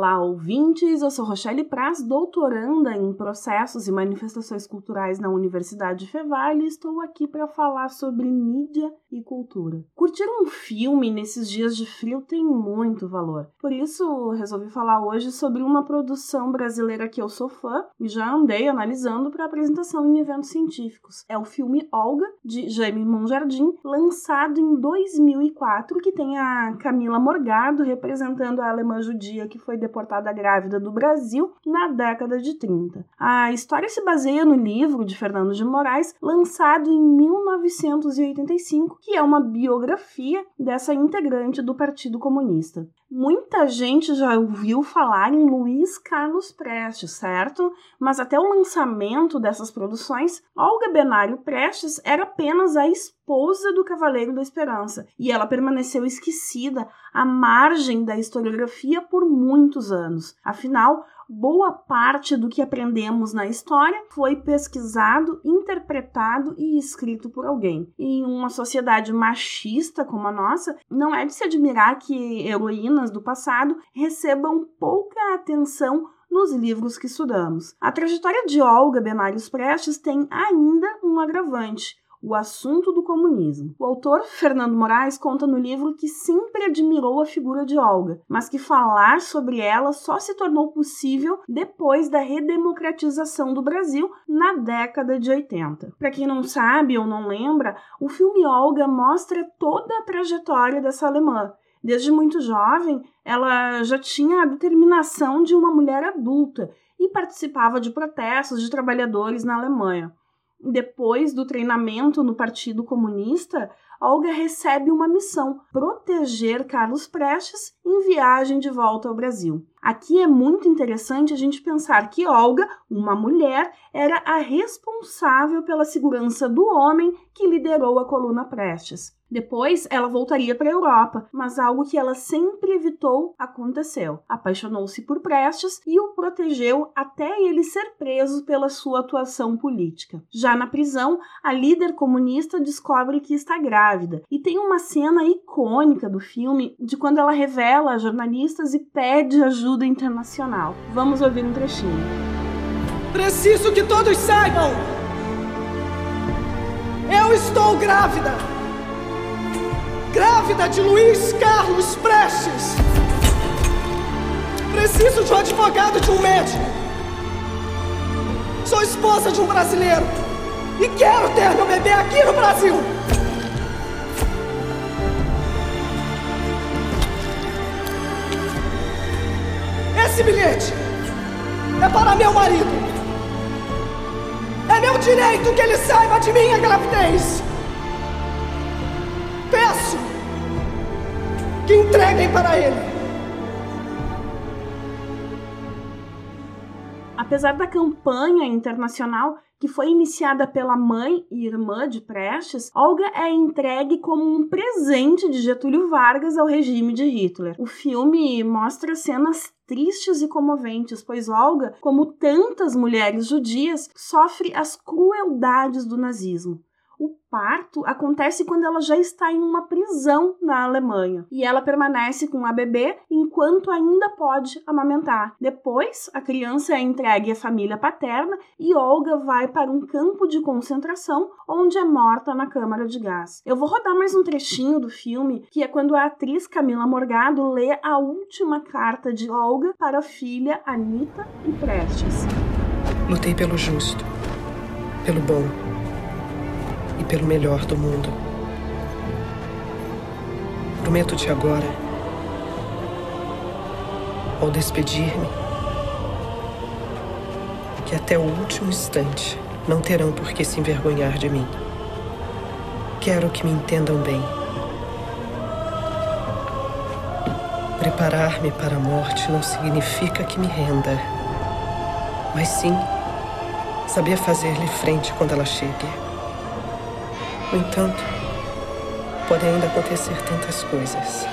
Olá, ouvintes! Eu sou Rochelle Praz, doutoranda em Processos e Manifestações Culturais na Universidade Fevale e estou aqui para falar sobre mídia e cultura. Curtir um filme nesses dias de frio tem muito valor. Por isso, resolvi falar hoje sobre uma produção brasileira que eu sou fã e já andei analisando para apresentação em eventos científicos. É o filme Olga, de Jaime Monjardim, lançado em 2004, que tem a Camila Morgado representando a alemã judia que foi deportada grávida do Brasil na década de 30. A história se baseia no livro de Fernando de Moraes, lançado em 1985, que é uma biografia dessa integrante do Partido Comunista. Muita gente já ouviu falar em Luiz Carlos Prestes, certo? Mas até o lançamento dessas produções, Olga Benário Prestes era apenas a esposa do Cavaleiro da Esperança e ela permaneceu esquecida à margem da historiografia por muitos anos. Afinal, boa parte do que aprendemos na história foi pesquisado, interpretado e escrito por alguém. Em uma sociedade machista como a nossa, não é de se admirar que heroínas do passado recebam pouca atenção nos livros que estudamos. A trajetória de Olga Benários Prestes tem ainda um agravante o assunto do comunismo. O autor Fernando Moraes conta no livro que sempre admirou a figura de Olga, mas que falar sobre ela só se tornou possível depois da redemocratização do Brasil na década de 80. Para quem não sabe ou não lembra, o filme Olga mostra toda a trajetória dessa alemã. Desde muito jovem, ela já tinha a determinação de uma mulher adulta e participava de protestos de trabalhadores na Alemanha. Depois do treinamento no Partido Comunista, Olga recebe uma missão: proteger Carlos Prestes em viagem de volta ao Brasil. Aqui é muito interessante a gente pensar que Olga, uma mulher, era a responsável pela segurança do homem que liderou a coluna Prestes. Depois, ela voltaria para a Europa, mas algo que ela sempre evitou aconteceu. Apaixonou-se por Prestes e o protegeu até ele ser preso pela sua atuação política. Já na prisão, a líder comunista descobre que está grávida e tem uma cena icônica do filme de quando ela revela a jornalistas e pede ajuda internacional. Vamos ouvir um trechinho. Preciso que todos saibam! Eu estou grávida! Grávida de Luiz Carlos Prestes. Preciso de um advogado de um médico. Sou esposa de um brasileiro e quero ter meu bebê aqui no Brasil. Esse bilhete é para meu marido. É meu direito que ele saiba de minha gravidez. Peço que entreguem para ele. Apesar da campanha internacional que foi iniciada pela mãe e irmã de Prestes, Olga é entregue como um presente de Getúlio Vargas ao regime de Hitler. O filme mostra cenas tristes e comoventes, pois Olga, como tantas mulheres judias, sofre as crueldades do nazismo. O parto acontece quando ela já está em uma prisão na Alemanha e ela permanece com a bebê enquanto ainda pode amamentar. Depois, a criança é entregue à família paterna e Olga vai para um campo de concentração onde é morta na câmara de gás. Eu vou rodar mais um trechinho do filme, que é quando a atriz Camila Morgado lê a última carta de Olga para a filha Anita e Prestes. Lutei pelo justo, pelo bom e pelo melhor do mundo. Prometo-te agora, ao despedir-me, que até o último instante não terão por que se envergonhar de mim. Quero que me entendam bem. Preparar-me para a morte não significa que me renda, mas sim saber fazer-lhe frente quando ela chegue. No entanto, podem ainda acontecer tantas coisas.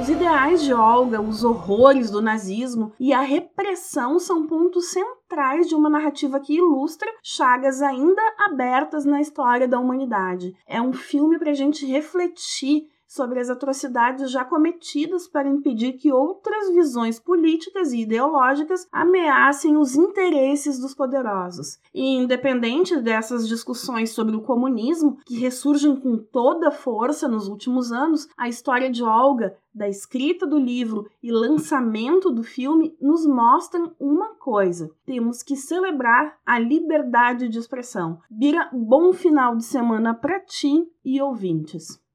Os ideais de Olga, os horrores do nazismo e a repressão são pontos centrais de uma narrativa que ilustra chagas ainda abertas na história da humanidade. É um filme para a gente refletir sobre as atrocidades já cometidas para impedir que outras visões políticas e ideológicas ameacem os interesses dos poderosos. E independente dessas discussões sobre o comunismo, que ressurgem com toda força nos últimos anos, a história de Olga da escrita do livro e lançamento do filme nos mostram uma coisa: temos que celebrar a liberdade de expressão. Bira, bom final de semana para ti e ouvintes.